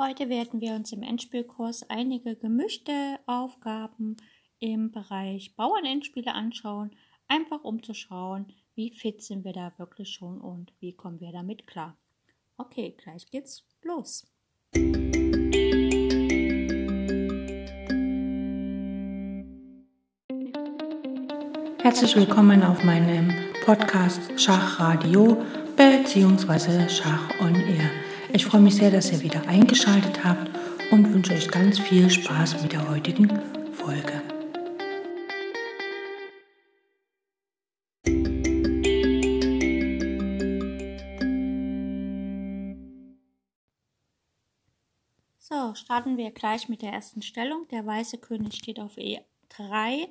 Heute werden wir uns im Endspielkurs einige gemischte Aufgaben im Bereich Bauernendspiele anschauen, einfach um zu schauen, wie fit sind wir da wirklich schon und wie kommen wir damit klar. Okay, gleich geht's los. Herzlich willkommen auf meinem Podcast Schachradio bzw. Schach on Air. Ich freue mich sehr, dass ihr wieder eingeschaltet habt und wünsche euch ganz viel Spaß mit der heutigen Folge. So, starten wir gleich mit der ersten Stellung. Der weiße König steht auf E3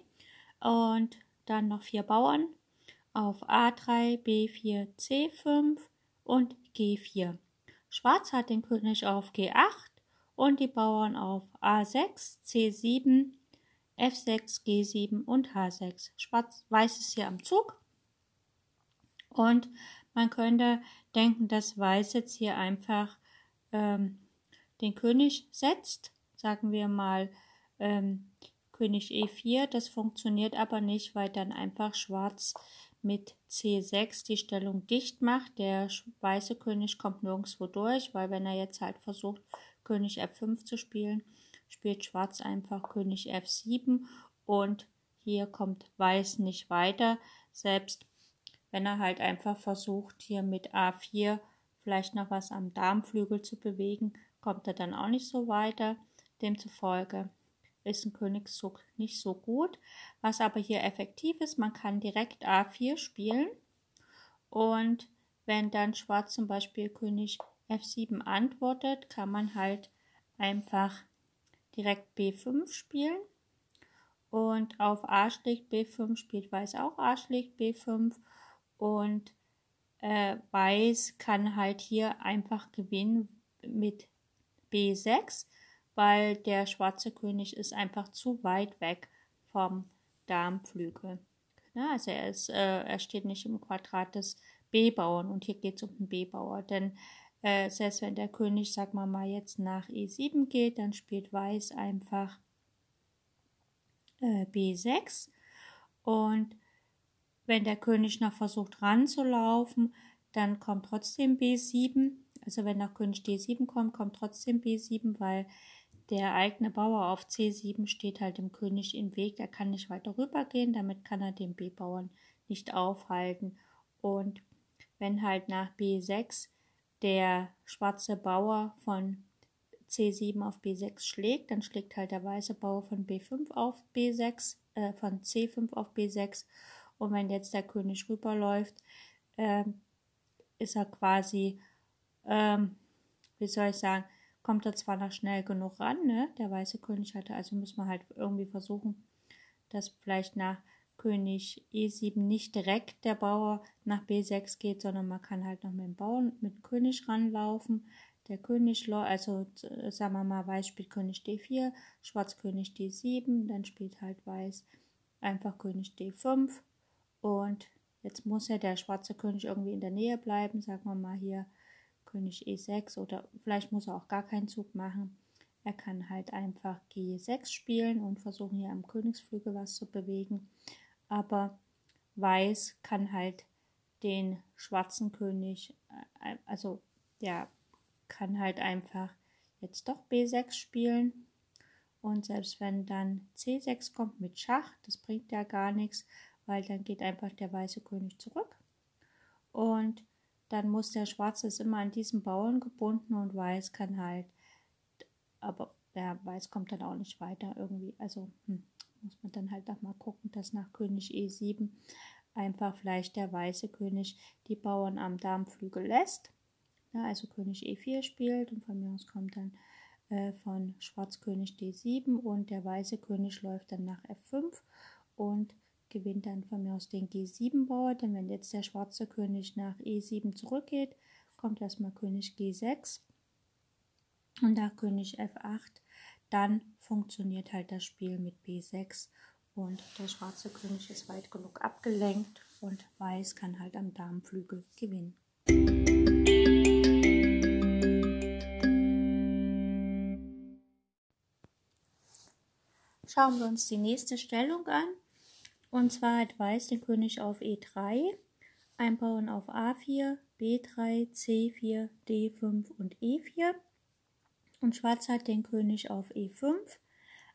und dann noch vier Bauern auf A3, B4, C5 und G4. Schwarz hat den König auf G8 und die Bauern auf A6, C7, F6, G7 und H6. Schwarz, Weiß ist hier am Zug. Und man könnte denken, dass Weiß jetzt hier einfach ähm, den König setzt. Sagen wir mal ähm, König E4. Das funktioniert aber nicht, weil dann einfach Schwarz mit C6 die Stellung dicht macht. Der weiße König kommt nirgendwo durch, weil wenn er jetzt halt versucht, König F5 zu spielen, spielt Schwarz einfach König F7 und hier kommt Weiß nicht weiter. Selbst wenn er halt einfach versucht, hier mit A4 vielleicht noch was am Darmflügel zu bewegen, kommt er dann auch nicht so weiter. Demzufolge ist ein Königszug nicht so gut. Was aber hier effektiv ist, man kann direkt A4 spielen. Und wenn dann Schwarz zum Beispiel König F7 antwortet, kann man halt einfach direkt B5 spielen. Und auf A schlägt B5 spielt Weiß auch A schlägt B5 und äh, Weiß kann halt hier einfach gewinnen mit B6 weil der schwarze König ist einfach zu weit weg vom Darmflügel. Ja, also er, ist, äh, er steht nicht im Quadrat des B-Bauern und hier geht es um den B-Bauer, denn äh, selbst wenn der König, sag mal mal, jetzt nach E7 geht, dann spielt Weiß einfach äh, B6 und wenn der König noch versucht ranzulaufen, dann kommt trotzdem B7. Also wenn nach König D7 kommt, kommt trotzdem B7, weil der eigene Bauer auf C7 steht halt dem König im Weg, er kann nicht weiter rübergehen, damit kann er den B-Bauern nicht aufhalten. Und wenn halt nach B6 der schwarze Bauer von C7 auf B6 schlägt, dann schlägt halt der weiße Bauer von B5 auf B6, äh, von C5 auf B6. Und wenn jetzt der König rüberläuft, äh, ist er quasi, ähm, wie soll ich sagen, kommt er zwar noch schnell genug ran, ne? Der weiße König hatte, also muss man halt irgendwie versuchen, dass vielleicht nach König E7 nicht direkt der Bauer nach B6 geht, sondern man kann halt noch mit dem Bauern, mit dem König ranlaufen. Der König, also sagen wir mal, Weiß spielt König D4, Schwarz König D7, dann spielt halt Weiß einfach König D5 und jetzt muss ja der schwarze König irgendwie in der Nähe bleiben, sagen wir mal hier König E6 oder vielleicht muss er auch gar keinen Zug machen. Er kann halt einfach G6 spielen und versuchen hier am Königsflügel was zu bewegen. Aber Weiß kann halt den schwarzen König, äh, also der kann halt einfach jetzt doch B6 spielen. Und selbst wenn dann C6 kommt mit Schach, das bringt ja gar nichts, weil dann geht einfach der weiße König zurück. Und dann muss der Schwarze ist immer an diesen Bauern gebunden und Weiß kann halt, aber der Weiß kommt dann auch nicht weiter irgendwie. Also hm, muss man dann halt auch mal gucken, dass nach König E7 einfach vielleicht der weiße König die Bauern am Darmflügel lässt. Ja, also König E4 spielt und von mir aus kommt dann äh, von Schwarz König D7 und der weiße König läuft dann nach F5 und gewinnt dann von mir aus den G7-Bauer, denn wenn jetzt der schwarze König nach E7 zurückgeht, kommt erstmal König G6 und nach König F8, dann funktioniert halt das Spiel mit B6 und der schwarze König ist weit genug abgelenkt und Weiß kann halt am Damenflügel gewinnen. Schauen wir uns die nächste Stellung an. Und zwar hat Weiß den König auf E3, einbauen auf A4, B3, C4, D5 und E4. Und Schwarz hat den König auf E5,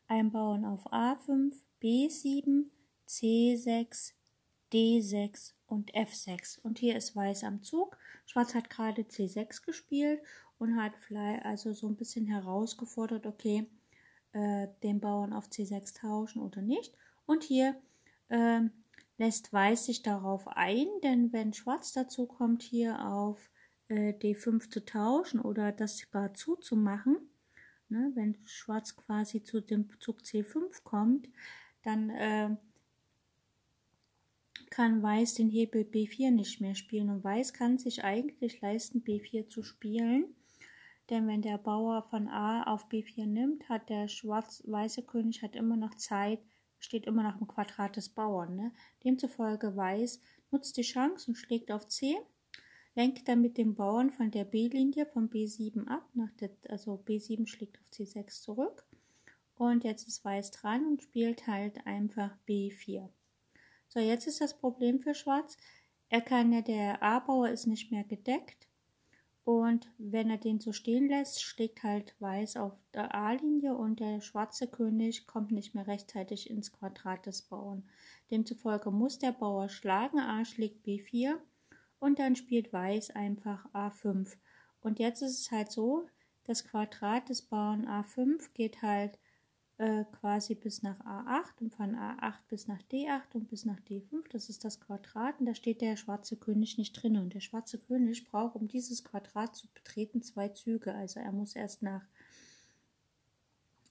einbauen auf A5, B7, C6, D6 und F6. Und hier ist Weiß am Zug. Schwarz hat gerade C6 gespielt und hat vielleicht also so ein bisschen herausgefordert, okay, äh, den Bauern auf C6 tauschen oder nicht. Und hier äh, lässt Weiß sich darauf ein, denn wenn Schwarz dazu kommt, hier auf äh, D5 zu tauschen oder das gar zuzumachen, ne, wenn Schwarz quasi zu dem Zug C5 kommt, dann äh, kann Weiß den Hebel B4 nicht mehr spielen und Weiß kann sich eigentlich leisten, B4 zu spielen. Denn wenn der Bauer von A auf B4 nimmt, hat der schwarz-weiße König hat immer noch Zeit, steht immer noch im Quadrat des Bauern. Ne? Demzufolge Weiß nutzt die Chance und schlägt auf C, lenkt dann mit dem Bauern von der B-Linie von B7 ab, der, also B7 schlägt auf C6 zurück. Und jetzt ist Weiß dran und spielt halt einfach B4. So, jetzt ist das Problem für Schwarz. Er kann ja, der A-Bauer ist nicht mehr gedeckt. Und wenn er den so stehen lässt, schlägt halt Weiß auf der A-Linie und der schwarze König kommt nicht mehr rechtzeitig ins Quadrat des Bauern. Demzufolge muss der Bauer schlagen, A schlägt B4 und dann spielt Weiß einfach A5. Und jetzt ist es halt so, das Quadrat des Bauern A5 geht halt äh, quasi bis nach A8 und von A8 bis nach D8 und bis nach D5. Das ist das Quadrat und da steht der schwarze König nicht drin. Und der schwarze König braucht, um dieses Quadrat zu betreten, zwei Züge. Also er muss erst nach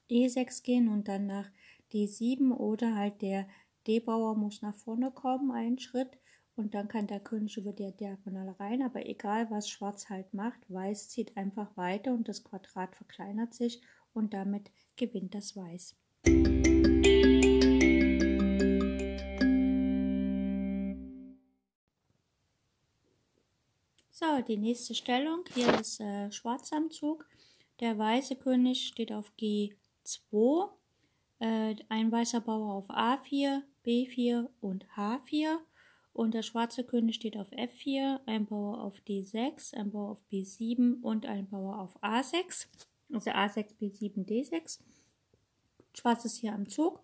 E6 gehen und dann nach D7 oder halt der D-Bauer muss nach vorne kommen, einen Schritt und dann kann der König über die Diagonale rein. Aber egal, was Schwarz halt macht, Weiß zieht einfach weiter und das Quadrat verkleinert sich und damit gewinnt das Weiß. So, die nächste Stellung. Hier ist äh, Schwarz am Zug. Der weiße König steht auf G2. Äh, ein weißer Bauer auf A4, B4 und H4. Und der schwarze König steht auf F4, ein Bauer auf D6, ein Bauer auf B7 und ein Bauer auf A6 also A6, B7, D6. Schwarz ist hier am Zug.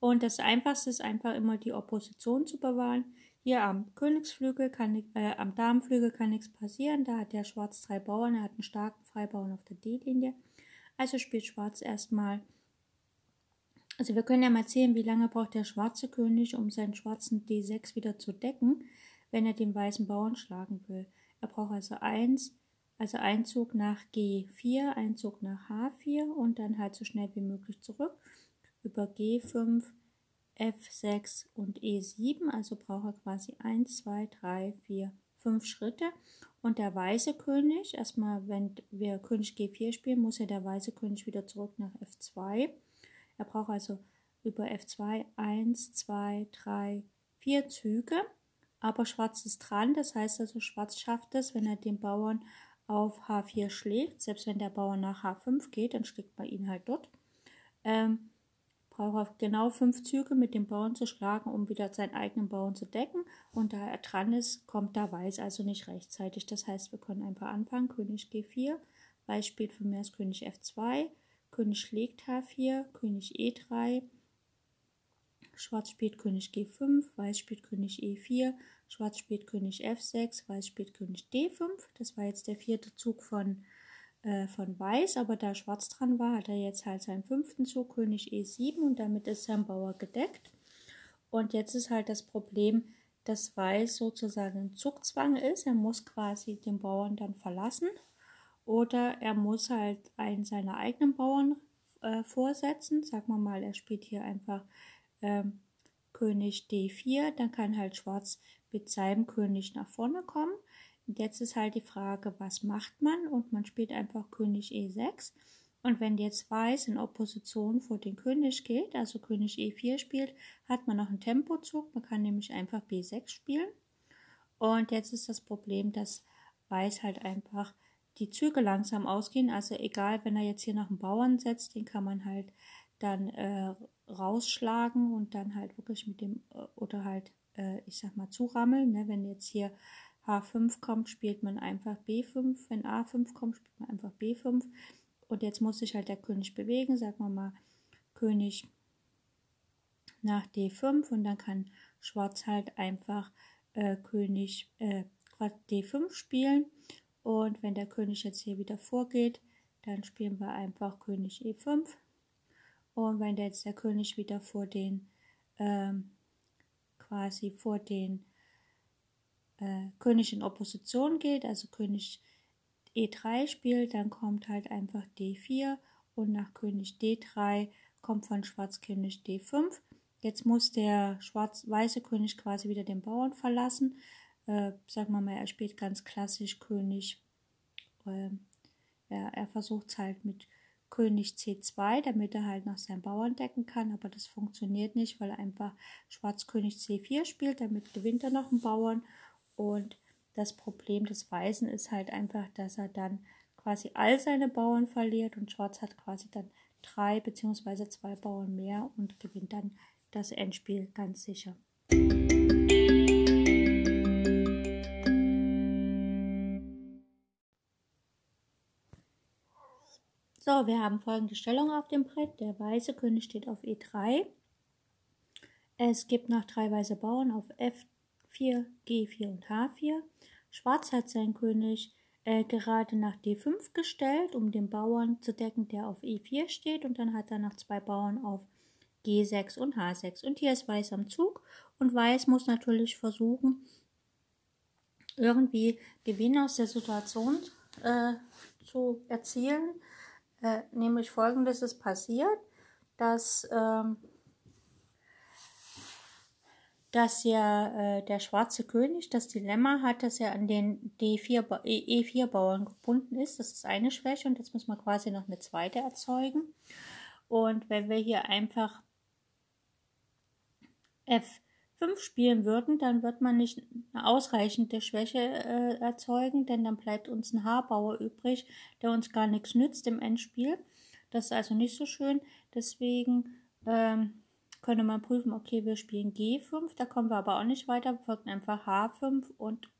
Und das Einfachste ist einfach immer die Opposition zu bewahren. Hier am Königsflügel kann äh, am Damenflügel kann nichts passieren. Da hat der Schwarz drei Bauern, er hat einen starken Freibauern auf der D-Linie. Also spielt Schwarz erstmal. Also wir können ja mal sehen, wie lange braucht der schwarze König, um seinen schwarzen D6 wieder zu decken, wenn er den weißen Bauern schlagen will. Er braucht also 1, also Einzug nach G4, Einzug nach H4 und dann halt so schnell wie möglich zurück über G5, F6 und E7. Also braucht er quasi 1, 2, 3, 4, 5 Schritte. Und der weiße König, erstmal, wenn wir König G4 spielen, muss ja der weiße König wieder zurück nach F2. Er braucht also über F2 1, 2, 3, 4 Züge. Aber Schwarz ist dran, das heißt also, Schwarz schafft es, wenn er den Bauern auf H4 schlägt, selbst wenn der Bauer nach H5 geht, dann schlägt man ihn halt dort. Ähm, braucht er genau fünf Züge mit dem Bauern zu schlagen, um wieder seinen eigenen Bauern zu decken. Und da er dran ist, kommt da Weiß also nicht rechtzeitig. Das heißt, wir können einfach anfangen. König G4, Weiß spielt von mir aus König F2, König schlägt H4, König E3, Schwarz spielt König G5, Weiß spielt König E4, Schwarz spielt König F6, Weiß spielt König D5. Das war jetzt der vierte Zug von, äh, von Weiß, aber da Schwarz dran war, hat er jetzt halt seinen fünften Zug König E7 und damit ist sein Bauer gedeckt. Und jetzt ist halt das Problem, dass Weiß sozusagen im Zugzwang ist. Er muss quasi den Bauern dann verlassen oder er muss halt einen seiner eigenen Bauern äh, vorsetzen. Sagen wir mal, er spielt hier einfach ähm, König D4, dann kann halt Schwarz mit seinem König nach vorne kommen. Und jetzt ist halt die Frage, was macht man? Und man spielt einfach König E6. Und wenn jetzt Weiß in Opposition vor den König geht, also König E4 spielt, hat man noch einen Tempozug. Man kann nämlich einfach B6 spielen. Und jetzt ist das Problem, dass Weiß halt einfach die Züge langsam ausgehen. Also egal, wenn er jetzt hier noch einen Bauern setzt, den kann man halt dann äh, rausschlagen und dann halt wirklich mit dem, äh, oder halt, äh, ich sag mal, zurammeln. Ne? Wenn jetzt hier H5 kommt, spielt man einfach B5. Wenn A5 kommt, spielt man einfach B5. Und jetzt muss sich halt der König bewegen, sagen wir mal König nach D5 und dann kann Schwarz halt einfach äh, König äh, D5 spielen. Und wenn der König jetzt hier wieder vorgeht, dann spielen wir einfach König E5. Und wenn jetzt der König wieder vor den, ähm, quasi vor den äh, König in Opposition geht, also König E3 spielt, dann kommt halt einfach D4 und nach König D3 kommt von Schwarz König D5. Jetzt muss der schwarz-weiße König quasi wieder den Bauern verlassen. Äh, sagen wir mal, er spielt ganz klassisch König. Äh, er, er versucht es halt mit König C2, damit er halt noch seinen Bauern decken kann, aber das funktioniert nicht, weil er einfach Schwarz König C4 spielt, damit gewinnt er noch einen Bauern und das Problem des Weißen ist halt einfach, dass er dann quasi all seine Bauern verliert und Schwarz hat quasi dann drei bzw. zwei Bauern mehr und gewinnt dann das Endspiel ganz sicher. So, wir haben folgende Stellung auf dem Brett. Der weiße König steht auf E3. Es gibt noch drei weiße Bauern auf F3 4, G4 und H4. Schwarz hat seinen König äh, gerade nach D5 gestellt, um den Bauern zu decken, der auf E4 steht. Und dann hat er noch zwei Bauern auf G6 und H6. Und hier ist Weiß am Zug. Und Weiß muss natürlich versuchen, irgendwie Gewinn aus der Situation äh, zu erzielen. Äh, nämlich folgendes ist passiert, dass ähm, dass ja äh, der schwarze König das Dilemma hat, dass er an den D4 E4-Bauern gebunden ist. Das ist eine Schwäche und jetzt muss man quasi noch eine zweite erzeugen. Und wenn wir hier einfach F5 spielen würden, dann wird man nicht eine ausreichende Schwäche äh, erzeugen, denn dann bleibt uns ein H-Bauer übrig, der uns gar nichts nützt im Endspiel. Das ist also nicht so schön. Deswegen ähm, könnte man prüfen, okay, wir spielen G5, da kommen wir aber auch nicht weiter, wir folgen einfach H5 und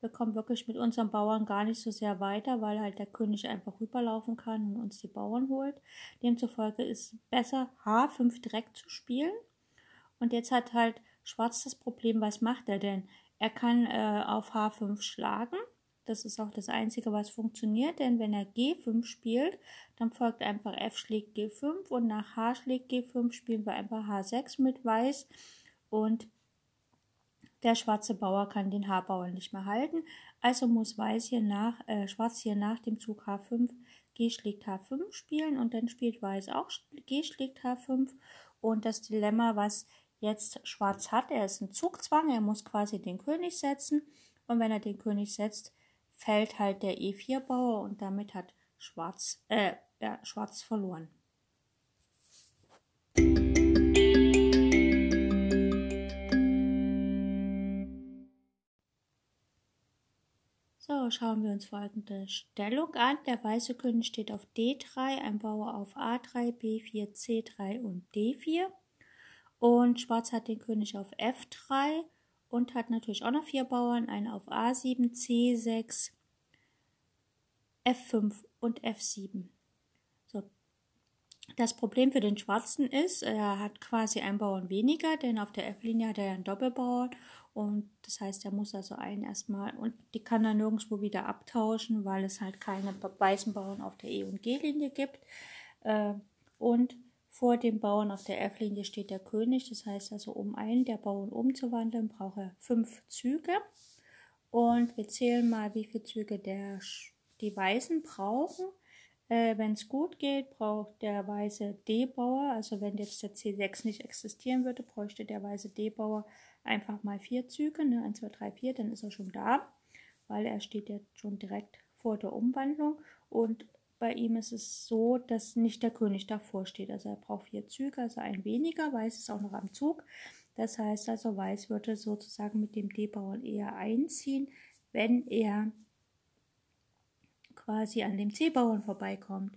wir kommen wirklich mit unseren Bauern gar nicht so sehr weiter, weil halt der König einfach rüberlaufen kann und uns die Bauern holt. Demzufolge ist besser H5 direkt zu spielen. Und jetzt hat halt Schwarz das Problem, was macht er denn? Er kann äh, auf H5 schlagen. Das ist auch das Einzige, was funktioniert, denn wenn er G5 spielt, dann folgt einfach F schlägt G5 und nach H schlägt G5 spielen wir einfach H6 mit Weiß. Und der schwarze Bauer kann den H-Bauer nicht mehr halten, also muss Weiß hier nach, äh, Schwarz hier nach dem Zug H5 G schlägt H5 spielen und dann spielt Weiß auch G schlägt H5 und das Dilemma, was jetzt Schwarz hat, er ist ein Zugzwang, er muss quasi den König setzen und wenn er den König setzt, fällt halt der E4-Bauer und damit hat Schwarz, äh, ja, Schwarz verloren. So, schauen wir uns folgende Stellung an. Der weiße König steht auf D3, ein Bauer auf A3, B4, C3 und D4. Und Schwarz hat den König auf F3 und hat natürlich auch noch vier Bauern, einen auf A7, C6, F5 und F7. So. Das Problem für den Schwarzen ist, er hat quasi einen Bauern weniger, denn auf der F-Linie hat er ja einen Doppelbauern und das heißt, er muss also einen erstmal und die kann er nirgendwo wieder abtauschen, weil es halt keine weißen Bauern auf der E- und G-Linie gibt. Äh, und vor dem Bauern auf der F-Linie steht der König. Das heißt also, um einen der Bauern umzuwandeln, braucht er fünf Züge. Und wir zählen mal, wie viele Züge der, die Weißen brauchen. Äh, wenn es gut geht, braucht der weiße D-Bauer, also wenn jetzt der C6 nicht existieren würde, bräuchte der weiße D-Bauer einfach mal vier Züge, ne? 1, 2, 3, 4, dann ist er schon da, weil er steht ja schon direkt vor der Umwandlung. Und bei ihm ist es so, dass nicht der König davor steht. Also er braucht vier Züge, also ein weniger. Weiß ist auch noch am Zug. Das heißt also, Weiß würde sozusagen mit dem D-Bauern eher einziehen, wenn er quasi an dem C-Bauern vorbeikommt.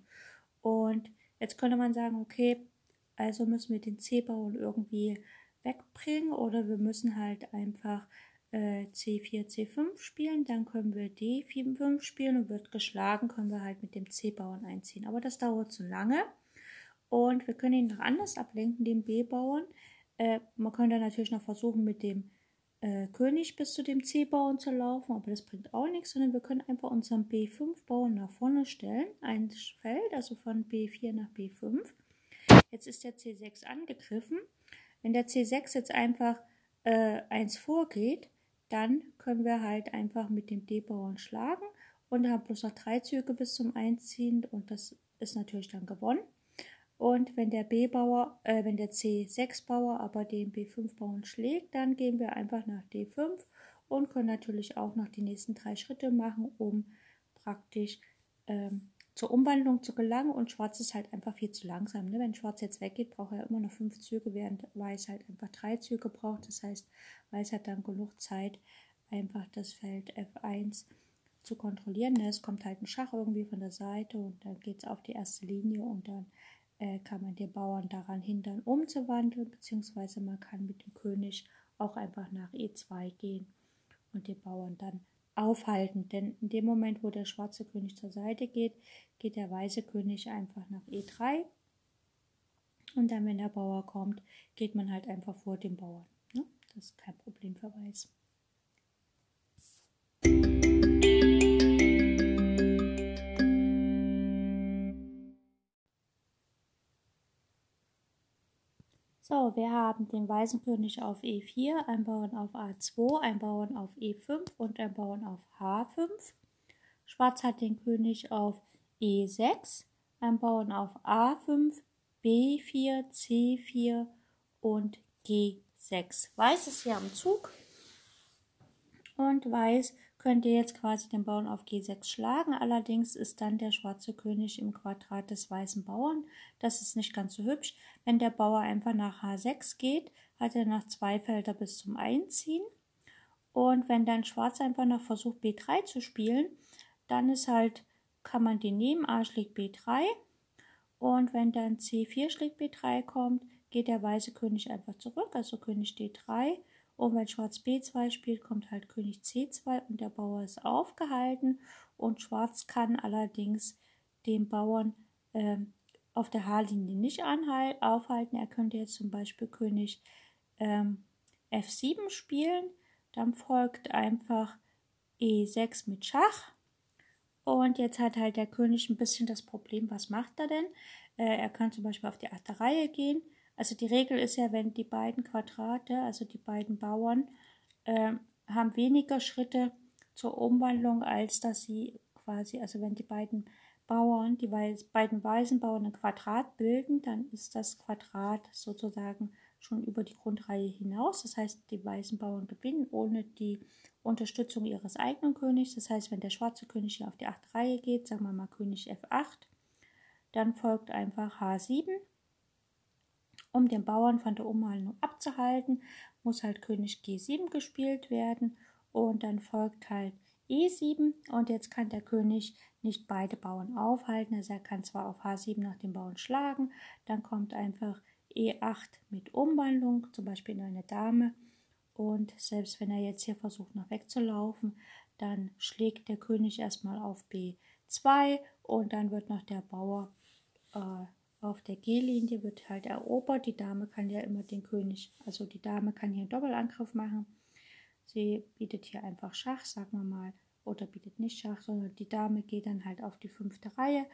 Und jetzt könnte man sagen, okay, Also müssen wir den C-Bauern irgendwie wegbringen oder wir müssen halt einfach äh, C4, C5 spielen. Dann können wir D4, 5 spielen und wird geschlagen, können wir halt mit dem C-Bauern einziehen. Aber das dauert zu lange und wir können ihn noch anders ablenken, den B-Bauern. Äh, man könnte natürlich noch versuchen, mit dem äh, König bis zu dem C-Bauern zu laufen, aber das bringt auch nichts, sondern wir können einfach unseren B5-Bauern nach vorne stellen, ein Feld, also von B4 nach B5. Jetzt ist der C6 angegriffen. Wenn der C6 jetzt einfach äh, 1 vorgeht, dann können wir halt einfach mit dem D-Bauern schlagen und haben bloß noch drei Züge bis zum Einziehen und das ist natürlich dann gewonnen. Und wenn der B-Bauer, äh, wenn der C6-Bauer aber den B5-Bauern schlägt, dann gehen wir einfach nach D5 und können natürlich auch noch die nächsten drei Schritte machen, um praktisch ähm, zur Umwandlung zu gelangen. Und Schwarz ist halt einfach viel zu langsam. Ne? Wenn Schwarz jetzt weggeht, braucht er immer noch fünf Züge, während Weiß halt einfach drei Züge braucht. Das heißt, Weiß hat dann genug Zeit, einfach das Feld F1 zu kontrollieren. Ne? Es kommt halt ein Schach irgendwie von der Seite und dann geht es auf die erste Linie und dann äh, kann man den Bauern daran hindern, umzuwandeln, beziehungsweise man kann mit dem König auch einfach nach E2 gehen und den Bauern dann aufhalten. Denn in dem Moment, wo der schwarze König zur Seite geht, geht der weiße König einfach nach E3. Und dann, wenn der Bauer kommt, geht man halt einfach vor dem Bauern. Ne? Das ist kein Problem für Weiß. So, wir haben den weißen König auf E4, ein Bauern auf A2, ein Bauern auf E5 und ein Bauern auf H5. Schwarz hat den König auf E6, ein Bauern auf A5, B4, C4 und G6. Weiß ist hier am Zug und Weiß könnte jetzt quasi den Bauern auf G6 schlagen. Allerdings ist dann der schwarze König im Quadrat des weißen Bauern. Das ist nicht ganz so hübsch. Wenn der Bauer einfach nach H6 geht, hat er noch zwei Felder bis zum Einziehen. Und wenn dann Schwarz einfach noch versucht B3 zu spielen, dann ist halt, kann man den nehmen, A schlägt B3. Und wenn dann C4 schlägt B3 kommt, geht der weiße König einfach zurück, also König D3 und wenn Schwarz B2 spielt, kommt halt König C2 und der Bauer ist aufgehalten. Und Schwarz kann allerdings den Bauern äh, auf der H-Linie nicht aufhalten. Er könnte jetzt zum Beispiel König ähm, F7 spielen. Dann folgt einfach E6 mit Schach. Und jetzt hat halt der König ein bisschen das Problem, was macht er denn? Äh, er kann zum Beispiel auf die achte Reihe gehen. Also die Regel ist ja, wenn die beiden Quadrate, also die beiden Bauern, äh, haben weniger Schritte zur Umwandlung, als dass sie quasi, also wenn die beiden Bauern, die weiß, beiden weißen Bauern ein Quadrat bilden, dann ist das Quadrat sozusagen schon über die Grundreihe hinaus. Das heißt, die weißen Bauern gewinnen ohne die Unterstützung ihres eigenen Königs. Das heißt, wenn der schwarze König hier auf die achte Reihe geht, sagen wir mal König F8, dann folgt einfach H7 um den Bauern von der Umwandlung abzuhalten, muss halt König G7 gespielt werden und dann folgt halt E7 und jetzt kann der König nicht beide Bauern aufhalten. Also er kann zwar auf H7 nach dem Bauern schlagen, dann kommt einfach E8 mit Umwandlung, zum Beispiel in eine Dame. Und selbst wenn er jetzt hier versucht noch wegzulaufen, dann schlägt der König erstmal auf B2 und dann wird noch der Bauer äh, auf der G-Linie wird halt erobert. Die Dame kann ja immer den König, also die Dame kann hier einen Doppelangriff machen. Sie bietet hier einfach Schach, sagen wir mal, oder bietet nicht Schach, sondern die Dame geht dann halt auf die fünfte Reihe,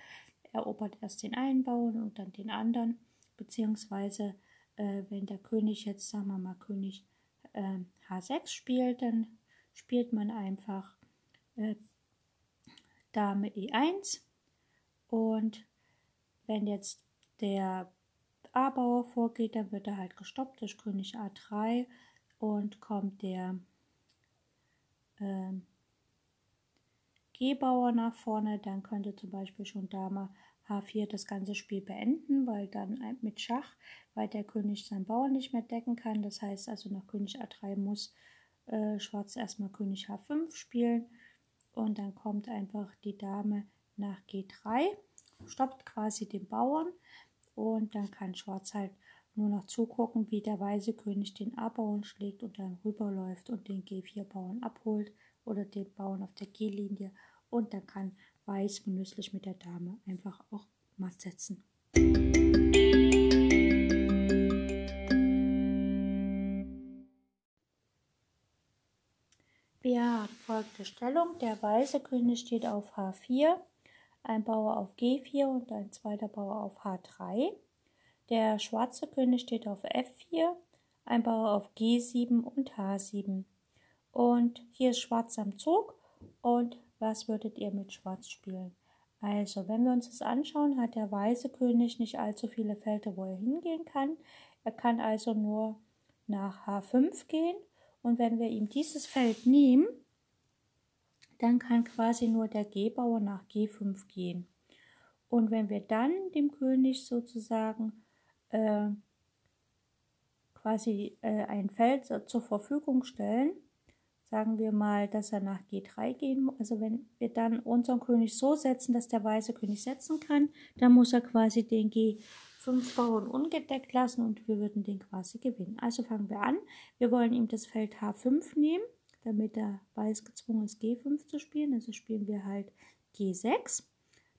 erobert erst den einen Bauern und dann den anderen, beziehungsweise äh, wenn der König jetzt, sagen wir mal, König äh, H6 spielt, dann spielt man einfach äh, Dame E1 und wenn jetzt der A-Bauer vorgeht, dann wird er halt gestoppt durch König A3 und kommt der äh, G-Bauer nach vorne, dann könnte zum Beispiel schon Dame H4 das ganze Spiel beenden, weil dann mit Schach, weil der König seinen Bauern nicht mehr decken kann. Das heißt also nach König A3 muss äh, Schwarz erstmal König H5 spielen. Und dann kommt einfach die Dame nach G3, stoppt quasi den Bauern und dann kann Schwarz halt nur noch zugucken, wie der weiße König den A-Bauern schlägt und dann rüberläuft und den G4-Bauern abholt oder den Bauern auf der G-Linie und dann kann Weiß genüsslich mit der Dame einfach auch matt setzen. Wir haben folgende Stellung. Der weiße König steht auf H4, ein Bauer auf G4 und ein zweiter Bauer auf H3. Der schwarze König steht auf F4, ein Bauer auf G7 und H7. Und hier ist Schwarz am Zug. Und was würdet ihr mit Schwarz spielen? Also, wenn wir uns das anschauen, hat der weiße König nicht allzu viele Felder, wo er hingehen kann. Er kann also nur nach H5 gehen. Und wenn wir ihm dieses Feld nehmen, dann kann quasi nur der G-Bauer nach G5 gehen. Und wenn wir dann dem König sozusagen äh, quasi äh, ein Feld zur Verfügung stellen, sagen wir mal, dass er nach G3 gehen muss. Also wenn wir dann unseren König so setzen, dass der weiße König setzen kann, dann muss er quasi den G5 Bauern ungedeckt lassen und wir würden den quasi gewinnen. Also fangen wir an. Wir wollen ihm das Feld H5 nehmen, damit der Weiß gezwungen ist, G5 zu spielen. Also spielen wir halt G6.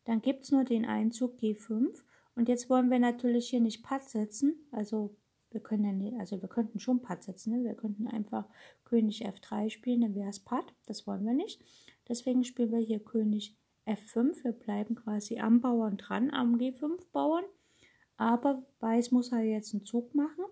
Dann gibt es nur den Einzug G5 und jetzt wollen wir natürlich hier nicht Patt setzen, also wir können ja nicht, also wir könnten schon Patt setzen, ne? wir könnten einfach König F3 spielen, dann wäre es Patt, das wollen wir nicht. Deswegen spielen wir hier König F5, wir bleiben quasi am Bauern dran, am G5 Bauern, aber Weiß muss halt jetzt einen Zug machen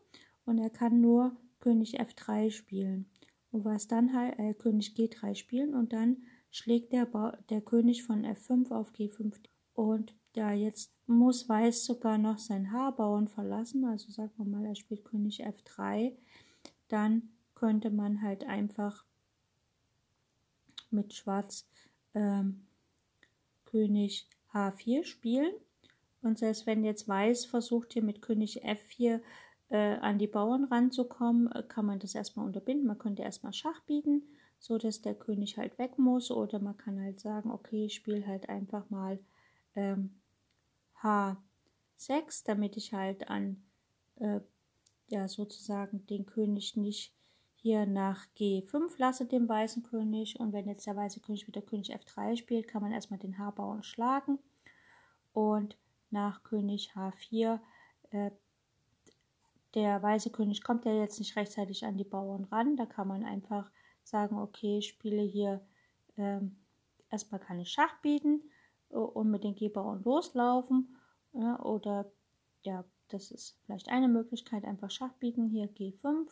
und er kann nur König F3 spielen. Und was dann halt, äh, König G3 spielen und dann schlägt der, ba der König von F5 auf G5 und ja, jetzt muss Weiß sogar noch sein Haarbauern verlassen. Also sagen wir mal, er spielt König F3. Dann könnte man halt einfach mit Schwarz ähm, König H4 spielen. Und selbst wenn jetzt Weiß versucht hier mit König F4 äh, an die Bauern ranzukommen, äh, kann man das erstmal unterbinden. Man könnte erstmal Schach bieten, so dass der König halt weg muss. Oder man kann halt sagen, okay, ich spiele halt einfach mal ähm, H6, damit ich halt an, äh, ja, sozusagen den König nicht hier nach G5 lasse, dem weißen König. Und wenn jetzt der weiße König wieder König F3 spielt, kann man erstmal den H-Bauern schlagen. Und nach König H4, äh, der weiße König kommt ja jetzt nicht rechtzeitig an die Bauern ran. Da kann man einfach sagen, okay, ich spiele hier, ähm, erstmal ich Schach bieten und mit den G-Bauern loslaufen. Ja, oder ja, das ist vielleicht eine Möglichkeit, einfach Schach bieten. Hier G5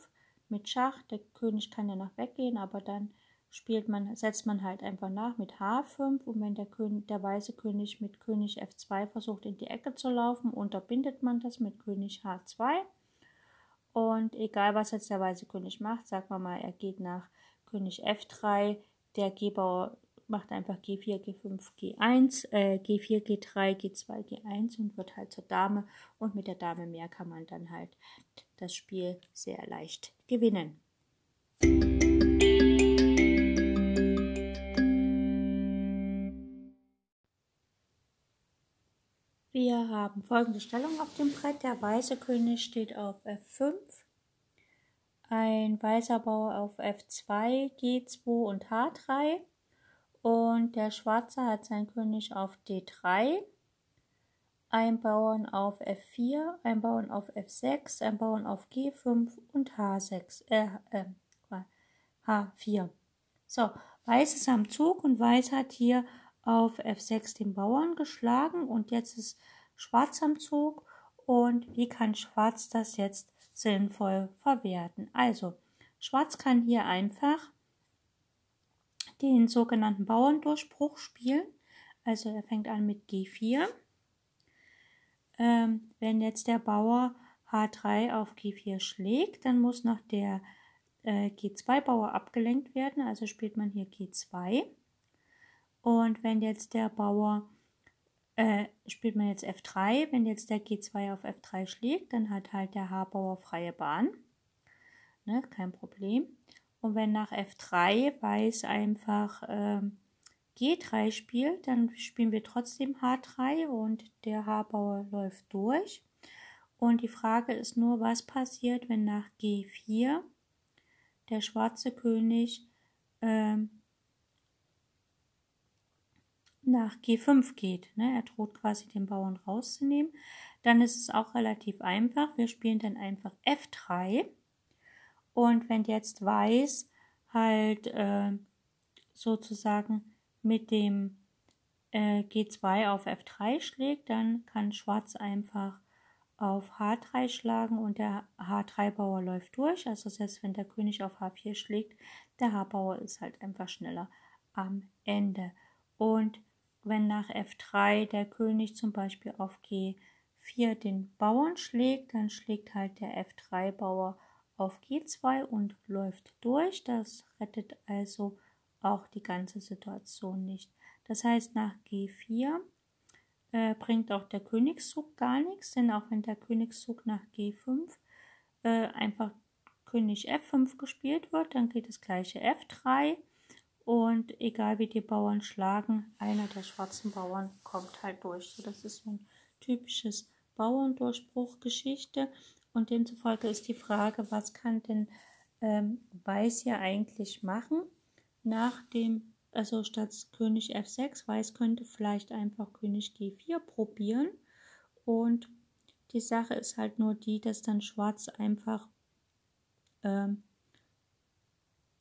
mit Schach. Der König kann ja noch weggehen, aber dann spielt man, setzt man halt einfach nach mit H5 und wenn der, König, der weiße König mit König F2 versucht in die Ecke zu laufen, unterbindet man das mit König H2. Und egal was jetzt der weiße König macht, sagen wir mal, er geht nach König F3, der G-Bauer macht einfach G4, G5, G1, äh, G4, G3, G2, G1 und wird halt zur Dame. Und mit der Dame mehr kann man dann halt das Spiel sehr leicht gewinnen. Wir haben folgende Stellung auf dem Brett. Der weiße König steht auf F5, ein weißer Bauer auf F2, G2 und H3 und der Schwarze hat seinen König auf D3, ein Bauern auf F4, ein Bauern auf F6, ein Bauern auf G5 und H6, äh, äh, H4. So, Weiß ist am Zug und Weiß hat hier auf F6 den Bauern geschlagen und jetzt ist Schwarz am Zug und wie kann Schwarz das jetzt sinnvoll verwerten? Also, Schwarz kann hier einfach den sogenannten Bauerndurchbruch spielen. Also er fängt an mit G4. Ähm, wenn jetzt der Bauer H3 auf G4 schlägt, dann muss noch der äh, G2-Bauer abgelenkt werden. Also spielt man hier G2. Und wenn jetzt der Bauer, äh, spielt man jetzt F3, wenn jetzt der G2 auf F3 schlägt, dann hat halt der H-Bauer freie Bahn. Ne, kein Problem. Und wenn nach F3 Weiß einfach äh, G3 spielt, dann spielen wir trotzdem H3 und der H-Bauer läuft durch. Und die Frage ist nur, was passiert, wenn nach G4 der schwarze König ähm, nach G5 geht. Ne? Er droht quasi den Bauern rauszunehmen. Dann ist es auch relativ einfach. Wir spielen dann einfach F3. Und wenn jetzt Weiß halt äh, sozusagen mit dem äh, G2 auf F3 schlägt, dann kann Schwarz einfach auf H3 schlagen und der H3-Bauer läuft durch. Also selbst wenn der König auf H4 schlägt, der H-Bauer ist halt einfach schneller am Ende. Und wenn nach F3 der König zum Beispiel auf G4 den Bauern schlägt, dann schlägt halt der F3-Bauer auf G2 und läuft durch. Das rettet also auch die ganze Situation nicht. Das heißt, nach G4 äh, bringt auch der Königszug gar nichts, denn auch wenn der Königszug nach G5 äh, einfach König F5 gespielt wird, dann geht das gleiche F3 und egal wie die Bauern schlagen, einer der schwarzen Bauern kommt halt durch. So, das ist so ein typisches Bauerndurchbruchgeschichte und demzufolge ist die Frage, was kann denn ähm, Weiß hier eigentlich machen nach dem also statt König F6, Weiß könnte vielleicht einfach König G4 probieren. Und die Sache ist halt nur die, dass dann Schwarz einfach ähm,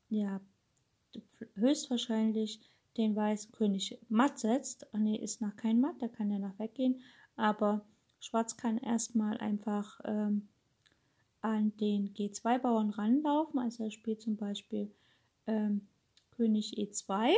ja höchstwahrscheinlich den weißen König matt setzt. Ne, ist noch kein matt, da kann er noch weggehen. Aber Schwarz kann erstmal einfach ähm, an den G2-Bauern ranlaufen. Also er spielt zum Beispiel ähm, König E2.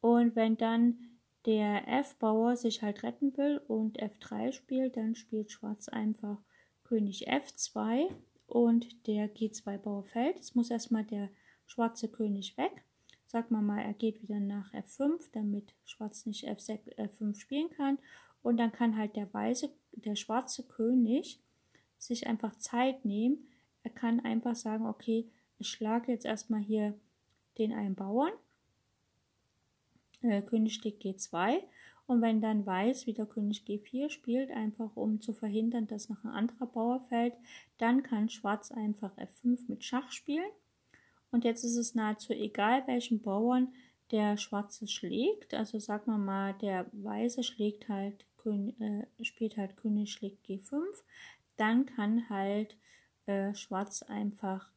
Und wenn dann der F-Bauer sich halt retten will und F3 spielt, dann spielt Schwarz einfach König F2 und der G2-Bauer fällt. Es muss erstmal der schwarze König weg. Sag mal mal, er geht wieder nach F5, damit Schwarz nicht F6, F5 spielen kann. Und dann kann halt der weiße, der schwarze König sich einfach Zeit nehmen. Er kann einfach sagen, okay, ich schlage jetzt erstmal hier den einen Bauern. Äh, König schlägt G2 und wenn dann Weiß wieder König G4 spielt, einfach um zu verhindern, dass noch ein anderer Bauer fällt, dann kann Schwarz einfach F5 mit Schach spielen. Und jetzt ist es nahezu egal, welchen Bauern der Schwarze schlägt. Also sagen wir mal, der Weiße schlägt halt, äh, spielt halt König schlägt G5. Dann kann halt äh, Schwarz einfach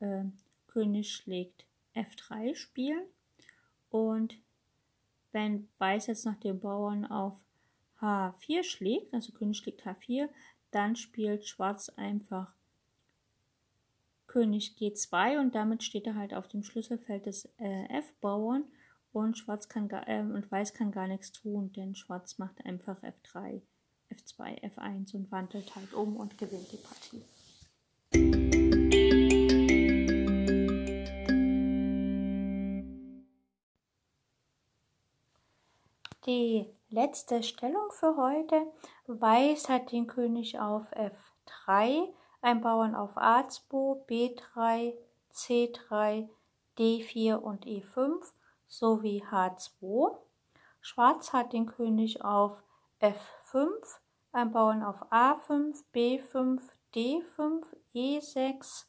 äh, König schlägt F3 spielen und wenn Weiß jetzt nach dem Bauern auf H4 schlägt, also König schlägt H4, dann spielt Schwarz einfach König G2 und damit steht er halt auf dem Schlüsselfeld des äh, F-Bauern und Schwarz kann äh, und Weiß kann gar nichts tun, denn Schwarz macht einfach F3, F2, F1 und wandelt halt um und gewinnt die Partie. die letzte Stellung für heute. Weiß hat den König auf F3, ein Bauern auf A2, B3, C3, D4 und E5 sowie H2. Schwarz hat den König auf F5, ein Bauern auf A5, B5, D5, E6,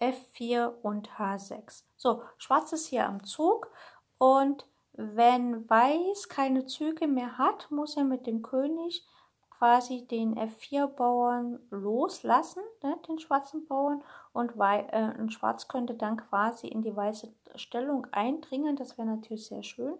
F4 und H6. So, Schwarz ist hier am Zug und wenn Weiß keine Züge mehr hat, muss er mit dem König quasi den F4-Bauern loslassen, ne, den schwarzen Bauern, und, Wei äh, und Schwarz könnte dann quasi in die weiße Stellung eindringen. Das wäre natürlich sehr schön.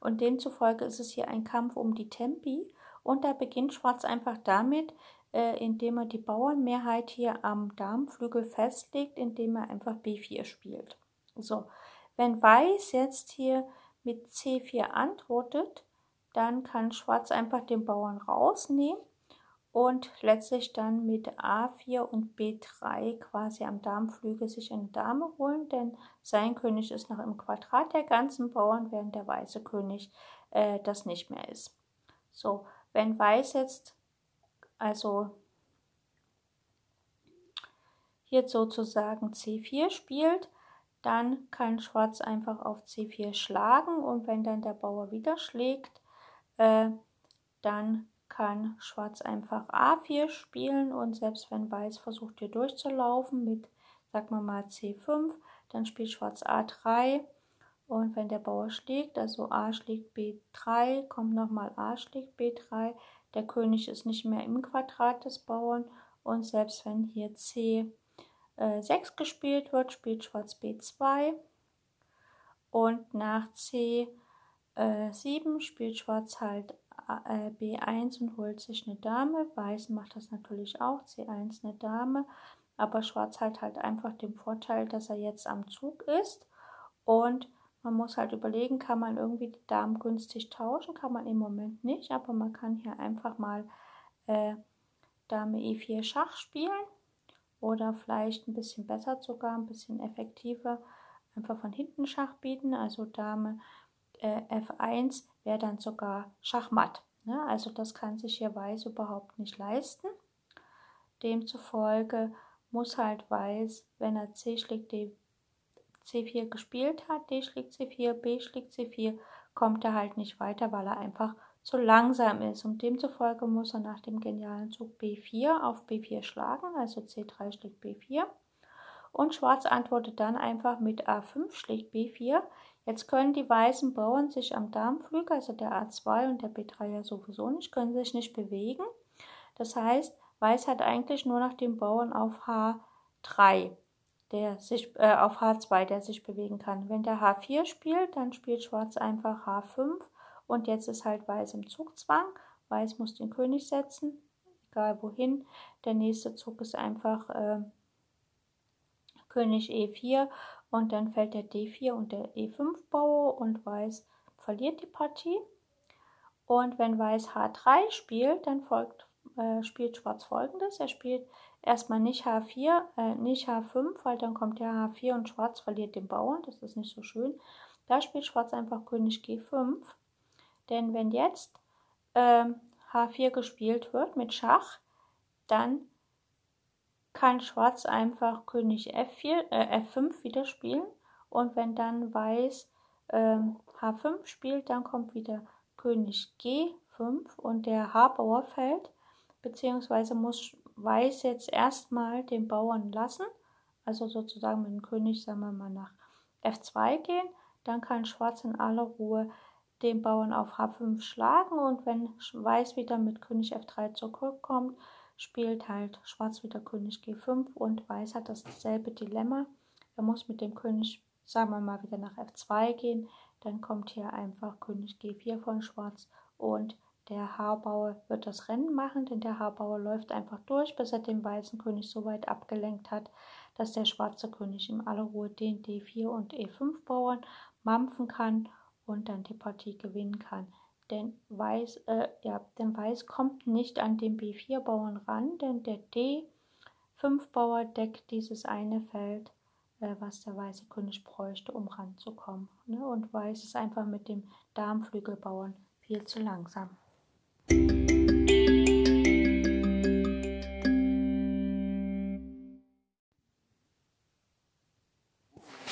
Und demzufolge ist es hier ein Kampf um die Tempi. Und da beginnt Schwarz einfach damit, äh, indem er die Bauernmehrheit hier am Darmflügel festlegt, indem er einfach B4 spielt. So, wenn Weiß jetzt hier mit C4 antwortet, dann kann Schwarz einfach den Bauern rausnehmen und letztlich dann mit A4 und B3 quasi am Darmflügel sich eine Dame holen, denn sein König ist noch im Quadrat der ganzen Bauern, während der weiße König äh, das nicht mehr ist. So, wenn Weiß jetzt also hier sozusagen C4 spielt, dann kann Schwarz einfach auf C4 schlagen und wenn dann der Bauer wieder schlägt, äh, dann kann Schwarz einfach A4 spielen und selbst wenn Weiß versucht hier durchzulaufen mit, sag mal mal C5, dann spielt Schwarz A3 und wenn der Bauer schlägt, also A schlägt B3, kommt nochmal A schlägt B3, der König ist nicht mehr im Quadrat des Bauern und selbst wenn hier C6 äh, gespielt wird, spielt Schwarz B2 und nach C7 äh, spielt Schwarz halt äh, B1 und holt sich eine Dame. Weiß macht das natürlich auch, C1 eine Dame. Aber Schwarz hat halt einfach den Vorteil, dass er jetzt am Zug ist. Und man muss halt überlegen, kann man irgendwie die Damen günstig tauschen? Kann man im Moment nicht, aber man kann hier einfach mal äh, Dame E4 Schach spielen. Oder vielleicht ein bisschen besser sogar, ein bisschen effektiver, einfach von hinten Schach bieten. Also Dame äh, F1 wäre dann sogar Schachmatt. Ne? Also das kann sich hier Weiß überhaupt nicht leisten. Demzufolge muss halt Weiß, wenn er C schlägt D, C4 gespielt hat, D schlägt C4, B schlägt C4, kommt er halt nicht weiter, weil er einfach zu langsam ist. Und demzufolge muss er nach dem genialen Zug B4 auf B4 schlagen, also C3 schlägt B4. Und Schwarz antwortet dann einfach mit A5 schlägt B4. Jetzt können die weißen Bauern sich am Darmflügel, also der A2 und der B3 ja sowieso nicht, können sich nicht bewegen. Das heißt, Weiß hat eigentlich nur noch den Bauern auf H3, der sich, äh, auf H2, der sich bewegen kann. Wenn der H4 spielt, dann spielt Schwarz einfach H5 und jetzt ist halt Weiß im Zugzwang. Weiß muss den König setzen, egal wohin. Der nächste Zug ist einfach äh, König E4 und dann fällt der D4 und der E5 Bauer und Weiß verliert die Partie. Und wenn Weiß H3 spielt, dann folgt, äh, spielt Schwarz folgendes. Er spielt erstmal nicht H4, äh, nicht H5, weil dann kommt der H4 und Schwarz verliert den Bauern. Das ist nicht so schön. Da spielt Schwarz einfach König G5. Denn wenn jetzt äh, H4 gespielt wird mit Schach, dann kann Schwarz einfach König F4, äh, F5 wieder spielen. Und wenn dann Weiß äh, H5 spielt, dann kommt wieder König G5 und der H-Bauer fällt, beziehungsweise muss Weiß jetzt erstmal den Bauern lassen, also sozusagen mit dem König, sagen wir mal, nach F2 gehen, dann kann Schwarz in aller Ruhe den Bauern auf H5 schlagen. Und wenn Weiß wieder mit König F3 zurückkommt, spielt halt Schwarz wieder König G5 und Weiß hat dasselbe Dilemma. Er muss mit dem König, sagen wir mal, wieder nach F2 gehen. Dann kommt hier einfach König G4 von Schwarz und der Haarbauer wird das Rennen machen, denn der Haarbauer läuft einfach durch, bis er den weißen König so weit abgelenkt hat, dass der schwarze König in aller Ruhe den D4 und E5 Bauern mampfen kann und dann die Partie gewinnen kann denn Weiß, äh, ja, denn Weiß kommt nicht an den B4-Bauern ran, denn der D5-Bauer deckt dieses eine Feld, äh, was der weiße König bräuchte, um ranzukommen. Ne? Und Weiß ist einfach mit dem Darmflügelbauern viel zu langsam.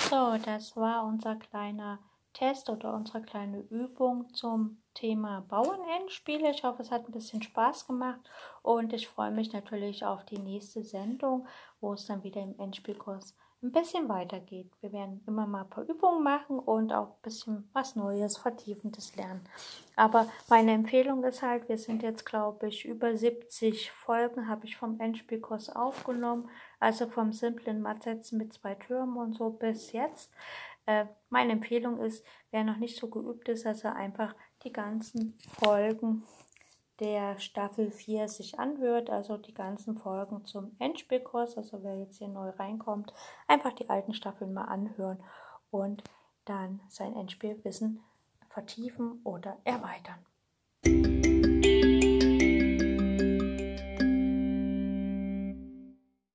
So, das war unser kleiner Test oder unsere kleine Übung zum Thema Bauernendspiele. Ich hoffe, es hat ein bisschen Spaß gemacht und ich freue mich natürlich auf die nächste Sendung, wo es dann wieder im Endspielkurs ein bisschen weitergeht. Wir werden immer mal ein paar Übungen machen und auch ein bisschen was Neues, Vertiefendes lernen. Aber meine Empfehlung ist halt, wir sind jetzt, glaube ich, über 70 Folgen habe ich vom Endspielkurs aufgenommen, also vom simplen Mattsetzen mit zwei Türmen und so bis jetzt. Äh, meine Empfehlung ist, wer noch nicht so geübt ist, dass er einfach die ganzen Folgen der Staffel 4 sich anhört, also die ganzen Folgen zum Endspielkurs, also wer jetzt hier neu reinkommt, einfach die alten Staffeln mal anhören und dann sein Endspielwissen vertiefen oder erweitern.